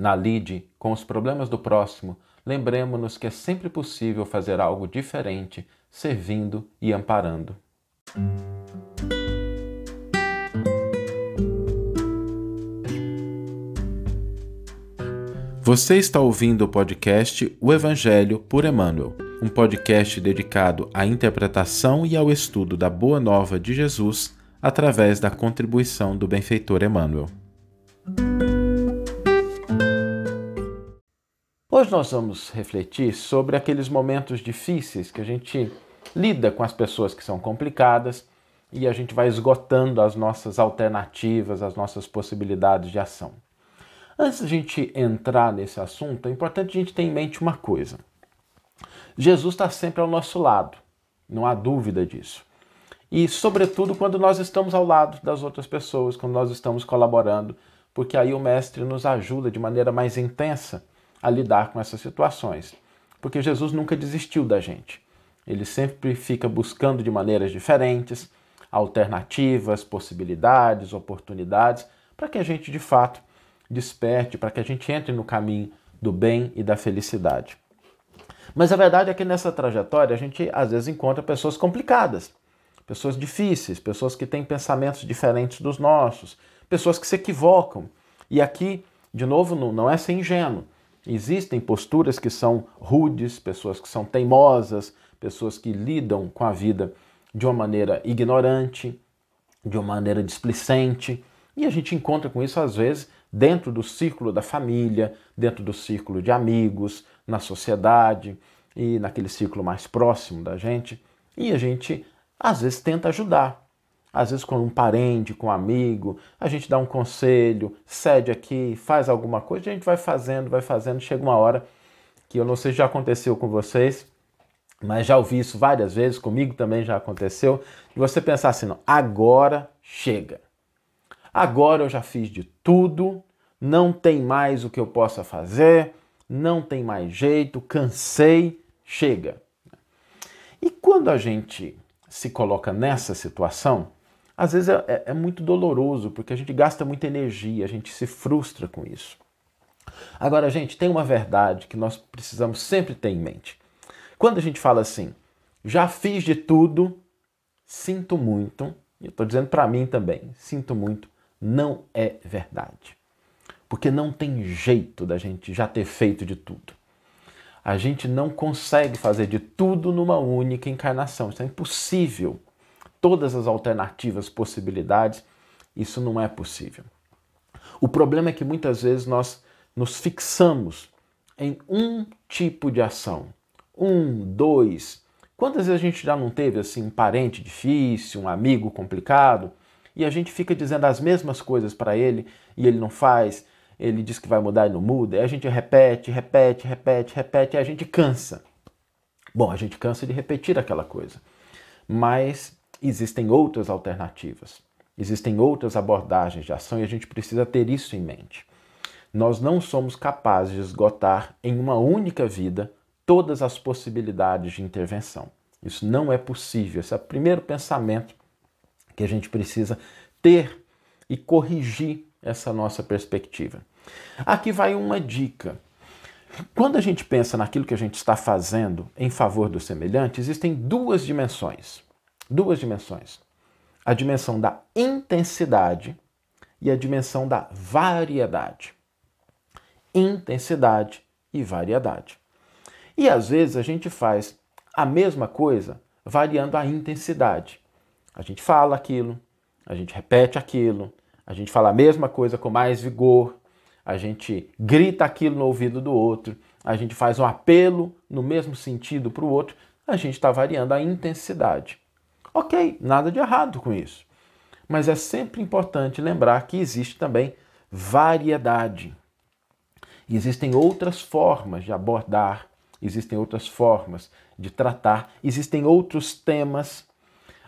Na lide, com os problemas do próximo, lembremos-nos que é sempre possível fazer algo diferente, servindo e amparando. Você está ouvindo o podcast O Evangelho por Emmanuel, um podcast dedicado à interpretação e ao estudo da Boa Nova de Jesus através da contribuição do benfeitor Emmanuel. Hoje nós vamos refletir sobre aqueles momentos difíceis que a gente lida com as pessoas que são complicadas e a gente vai esgotando as nossas alternativas, as nossas possibilidades de ação. Antes de a gente entrar nesse assunto, é importante a gente ter em mente uma coisa. Jesus está sempre ao nosso lado, não há dúvida disso. E, sobretudo, quando nós estamos ao lado das outras pessoas, quando nós estamos colaborando, porque aí o Mestre nos ajuda de maneira mais intensa a lidar com essas situações. Porque Jesus nunca desistiu da gente. Ele sempre fica buscando de maneiras diferentes, alternativas, possibilidades, oportunidades, para que a gente de fato desperte, para que a gente entre no caminho do bem e da felicidade. Mas a verdade é que nessa trajetória a gente às vezes encontra pessoas complicadas, pessoas difíceis, pessoas que têm pensamentos diferentes dos nossos, pessoas que se equivocam. E aqui, de novo, não é ser ingênuo. Existem posturas que são rudes, pessoas que são teimosas, pessoas que lidam com a vida de uma maneira ignorante, de uma maneira displicente. E a gente encontra com isso, às vezes, dentro do círculo da família, dentro do círculo de amigos, na sociedade e naquele círculo mais próximo da gente. E a gente, às vezes, tenta ajudar. Às vezes, com um parente, com um amigo, a gente dá um conselho, cede aqui, faz alguma coisa, a gente vai fazendo, vai fazendo. Chega uma hora que eu não sei se já aconteceu com vocês, mas já ouvi isso várias vezes, comigo também já aconteceu, de você pensar assim: não, agora chega. Agora eu já fiz de tudo, não tem mais o que eu possa fazer, não tem mais jeito, cansei, chega. E quando a gente se coloca nessa situação, às vezes é, é, é, muito doloroso, porque a gente gasta muita energia, a gente se frustra com isso. Agora, gente, tem uma verdade que nós precisamos sempre ter em mente. Quando a gente fala assim, já fiz de tudo, sinto muito, e eu estou dizendo para mim também, sinto muito, não é verdade. Porque não tem jeito da gente já ter feito de tudo. A gente não consegue fazer de tudo numa única encarnação. Isso é impossível. Todas as alternativas, possibilidades, isso não é possível. O problema é que muitas vezes nós nos fixamos em um tipo de ação. Um, dois. Quantas vezes a gente já não teve assim um parente difícil, um amigo complicado, e a gente fica dizendo as mesmas coisas para ele e ele não faz, ele diz que vai mudar e não muda, e a gente repete, repete, repete, repete, e a gente cansa. Bom, a gente cansa de repetir aquela coisa, mas existem outras alternativas, existem outras abordagens de ação e a gente precisa ter isso em mente. Nós não somos capazes de esgotar em uma única vida todas as possibilidades de intervenção. Isso não é possível. Esse é o primeiro pensamento que a gente precisa ter e corrigir essa nossa perspectiva. Aqui vai uma dica. Quando a gente pensa naquilo que a gente está fazendo em favor do semelhante, existem duas dimensões. Duas dimensões. A dimensão da intensidade e a dimensão da variedade. Intensidade e variedade. E às vezes a gente faz a mesma coisa variando a intensidade. A gente fala aquilo, a gente repete aquilo, a gente fala a mesma coisa com mais vigor, a gente grita aquilo no ouvido do outro, a gente faz um apelo no mesmo sentido para o outro, a gente está variando a intensidade. Ok, nada de errado com isso. Mas é sempre importante lembrar que existe também variedade. existem outras formas de abordar, existem outras formas de tratar, existem outros temas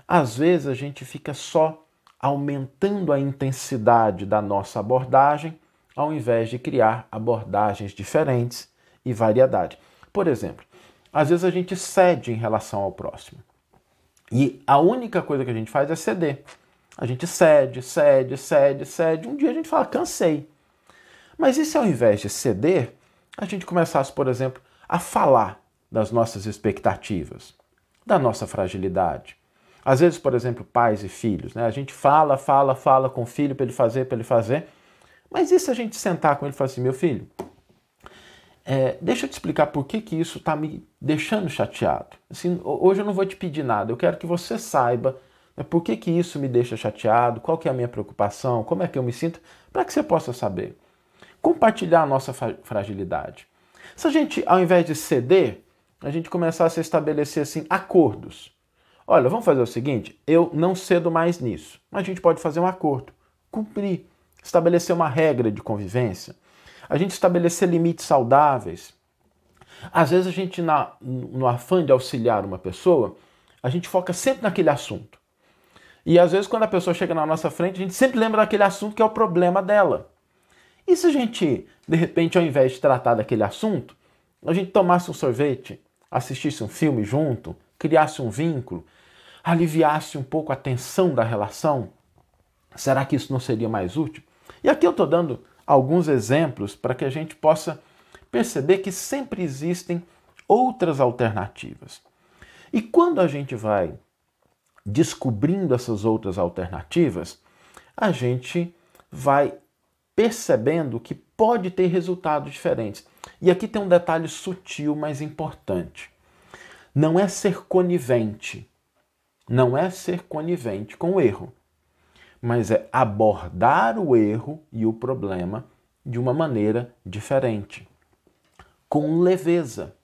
às vezes a gente fica só aumentando a intensidade da nossa abordagem, ao invés de criar abordagens diferentes e variedade. Por exemplo, às vezes a gente cede em relação ao próximo. E a única coisa que a gente faz é ceder. A gente cede, cede, cede, cede. Um dia a gente fala, cansei. Mas e se ao invés de ceder, a gente começasse, por exemplo, a falar das nossas expectativas, da nossa fragilidade? Às vezes, por exemplo, pais e filhos, né? A gente fala, fala, fala com o filho para ele fazer, para ele fazer. Mas e se a gente sentar com ele e falar assim, meu filho, é, deixa eu te explicar por que, que isso está me deixando chateado. Assim, hoje eu não vou te pedir nada, eu quero que você saiba né, por que, que isso me deixa chateado, qual que é a minha preocupação, como é que eu me sinto, para que você possa saber. Compartilhar a nossa fragilidade. Se a gente, ao invés de ceder, a gente começasse a estabelecer assim acordos. Olha, vamos fazer o seguinte: eu não cedo mais nisso, mas a gente pode fazer um acordo, cumprir, estabelecer uma regra de convivência a gente estabelecer limites saudáveis. Às vezes a gente, na, no afã de auxiliar uma pessoa, a gente foca sempre naquele assunto. E às vezes, quando a pessoa chega na nossa frente, a gente sempre lembra daquele assunto que é o problema dela. E se a gente, de repente, ao invés de tratar daquele assunto, a gente tomasse um sorvete, assistisse um filme junto, criasse um vínculo, aliviasse um pouco a tensão da relação? Será que isso não seria mais útil? E aqui eu estou dando alguns exemplos para que a gente possa perceber que sempre existem outras alternativas. E quando a gente vai descobrindo essas outras alternativas, a gente vai percebendo que pode ter resultados diferentes. E aqui tem um detalhe sutil, mas importante. Não é ser conivente. Não é ser conivente com o erro mas é abordar o erro e o problema de uma maneira diferente, com leveza.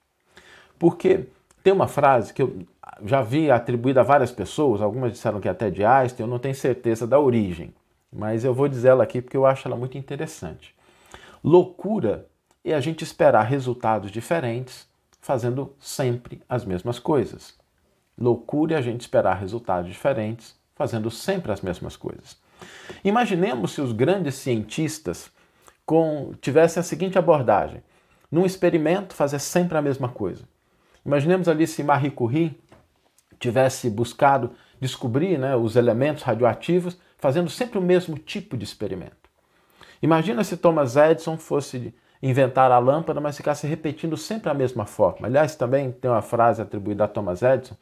Porque tem uma frase que eu já vi atribuída a várias pessoas, algumas disseram que é até de Einstein, eu não tenho certeza da origem, mas eu vou dizer ela aqui porque eu acho ela muito interessante. Loucura é a gente esperar resultados diferentes fazendo sempre as mesmas coisas. Loucura é a gente esperar resultados diferentes fazendo sempre as mesmas coisas. Imaginemos se os grandes cientistas com, tivessem a seguinte abordagem: num experimento, fazer sempre a mesma coisa. Imaginemos ali se Marie Curie tivesse buscado descobrir né, os elementos radioativos fazendo sempre o mesmo tipo de experimento. Imagina se Thomas Edison fosse inventar a lâmpada, mas ficasse repetindo sempre a mesma forma. Aliás, também tem uma frase atribuída a Thomas Edison,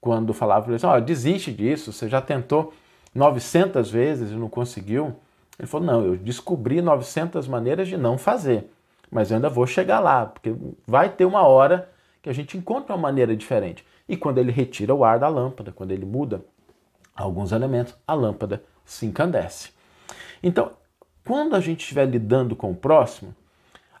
quando falava para ele, oh, desiste disso, você já tentou 900 vezes e não conseguiu. Ele falou, não, eu descobri 900 maneiras de não fazer, mas eu ainda vou chegar lá, porque vai ter uma hora que a gente encontra uma maneira diferente. E quando ele retira o ar da lâmpada, quando ele muda alguns elementos, a lâmpada se encandece. Então, quando a gente estiver lidando com o próximo,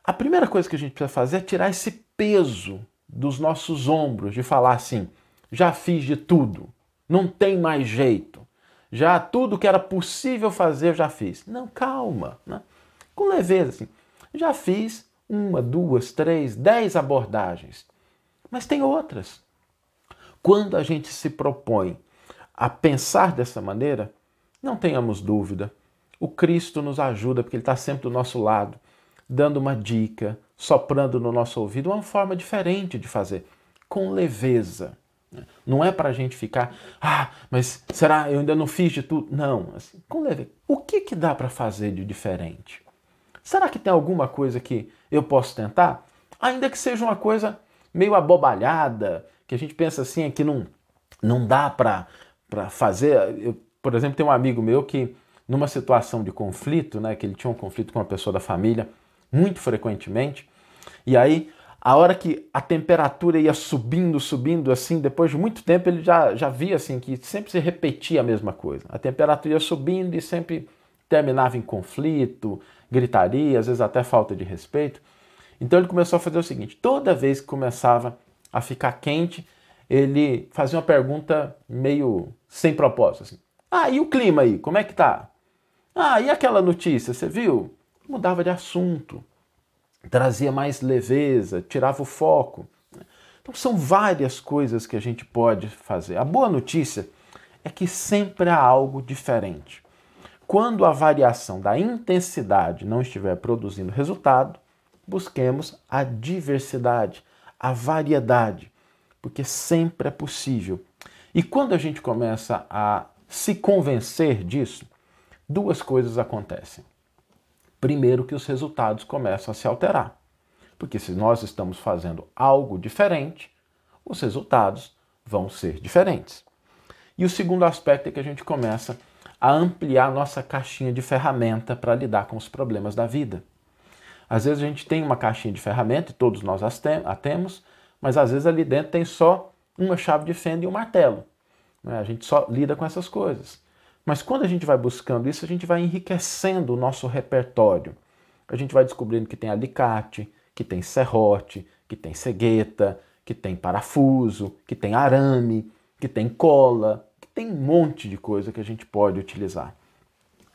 a primeira coisa que a gente precisa fazer é tirar esse peso dos nossos ombros, de falar assim: já fiz de tudo, não tem mais jeito, já tudo que era possível fazer eu já fiz. Não, calma, né? com leveza assim. Já fiz uma, duas, três, dez abordagens, mas tem outras. Quando a gente se propõe a pensar dessa maneira, não tenhamos dúvida, o Cristo nos ajuda porque Ele está sempre do nosso lado, dando uma dica, soprando no nosso ouvido, uma forma diferente de fazer, com leveza. Não é para a gente ficar, ah, mas será eu ainda não fiz de tudo? Não, assim, com leve. O que, que dá para fazer de diferente? Será que tem alguma coisa que eu posso tentar? Ainda que seja uma coisa meio abobalhada, que a gente pensa assim, é que não, não dá para fazer. Eu, por exemplo, tem um amigo meu que, numa situação de conflito, né, que ele tinha um conflito com uma pessoa da família, muito frequentemente, e aí a hora que a temperatura ia subindo, subindo, assim, depois de muito tempo ele já, já via assim que sempre se repetia a mesma coisa. A temperatura ia subindo e sempre terminava em conflito, gritaria, às vezes até falta de respeito. Então ele começou a fazer o seguinte: toda vez que começava a ficar quente, ele fazia uma pergunta meio sem propósito, assim. Ah, e o clima aí, como é que tá? Ah, e aquela notícia, você viu? Mudava de assunto trazia mais leveza, tirava o foco. Então são várias coisas que a gente pode fazer. A boa notícia é que sempre há algo diferente. Quando a variação da intensidade não estiver produzindo resultado, busquemos a diversidade, a variedade, porque sempre é possível. E quando a gente começa a se convencer disso, duas coisas acontecem. Primeiro que os resultados começam a se alterar. Porque se nós estamos fazendo algo diferente, os resultados vão ser diferentes. E o segundo aspecto é que a gente começa a ampliar nossa caixinha de ferramenta para lidar com os problemas da vida. Às vezes a gente tem uma caixinha de ferramenta, e todos nós a temos, mas às vezes ali dentro tem só uma chave de fenda e um martelo. Né? A gente só lida com essas coisas. Mas quando a gente vai buscando isso, a gente vai enriquecendo o nosso repertório. A gente vai descobrindo que tem alicate, que tem serrote, que tem cegueta, que tem parafuso, que tem arame, que tem cola, que tem um monte de coisa que a gente pode utilizar.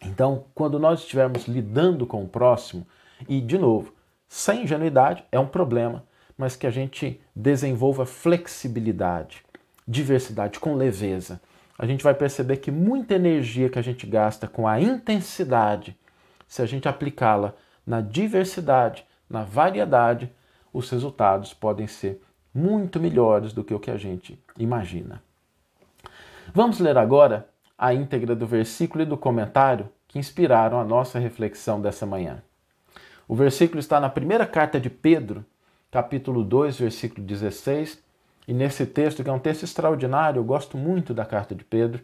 Então, quando nós estivermos lidando com o próximo, e de novo, sem ingenuidade é um problema, mas que a gente desenvolva flexibilidade, diversidade com leveza. A gente vai perceber que muita energia que a gente gasta com a intensidade, se a gente aplicá-la na diversidade, na variedade, os resultados podem ser muito melhores do que o que a gente imagina. Vamos ler agora a íntegra do versículo e do comentário que inspiraram a nossa reflexão dessa manhã. O versículo está na primeira carta de Pedro, capítulo 2, versículo 16, e nesse texto, que é um texto extraordinário, eu gosto muito da carta de Pedro,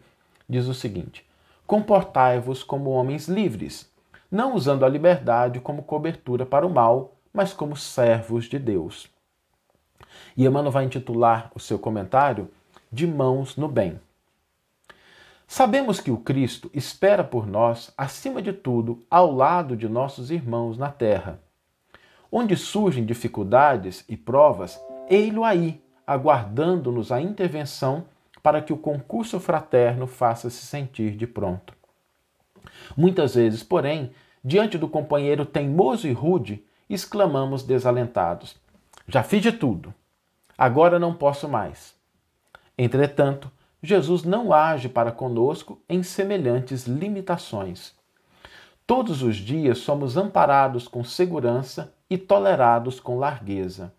diz o seguinte: Comportai-vos como homens livres, não usando a liberdade como cobertura para o mal, mas como servos de Deus. E Emmanuel vai intitular o seu comentário De Mãos no Bem. Sabemos que o Cristo espera por nós, acima de tudo, ao lado de nossos irmãos na terra. Onde surgem dificuldades e provas, ei-lo aí, aguardando-nos a intervenção para que o concurso fraterno faça-se sentir de pronto. Muitas vezes, porém, diante do companheiro teimoso e rude, exclamamos desalentados: Já fiz de tudo, agora não posso mais. Entretanto, Jesus não age para conosco em semelhantes limitações. Todos os dias somos amparados com segurança e tolerados com largueza.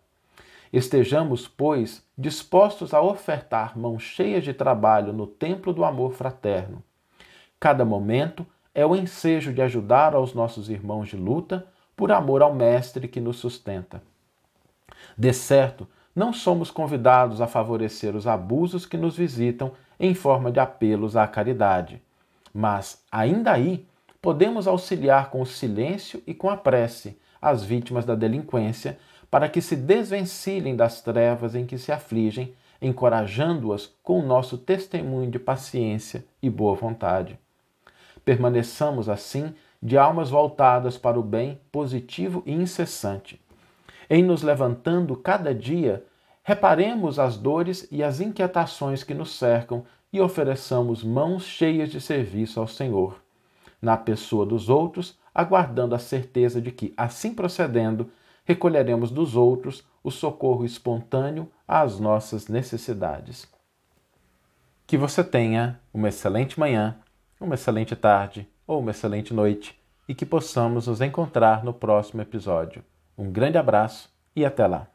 Estejamos, pois, dispostos a ofertar mãos cheias de trabalho no templo do amor fraterno. Cada momento é o ensejo de ajudar aos nossos irmãos de luta por amor ao Mestre que nos sustenta. De certo, não somos convidados a favorecer os abusos que nos visitam em forma de apelos à caridade. Mas, ainda aí, podemos auxiliar com o silêncio e com a prece as vítimas da delinquência para que se desvencilhem das trevas em que se afligem, encorajando-as com o nosso testemunho de paciência e boa vontade. Permaneçamos assim de almas voltadas para o bem positivo e incessante em nos levantando cada dia, reparemos as dores e as inquietações que nos cercam e ofereçamos mãos cheias de serviço ao Senhor, na pessoa dos outros, aguardando a certeza de que, assim procedendo, recolheremos dos outros o socorro espontâneo às nossas necessidades. Que você tenha uma excelente manhã, uma excelente tarde ou uma excelente noite e que possamos nos encontrar no próximo episódio. Um grande abraço e até lá!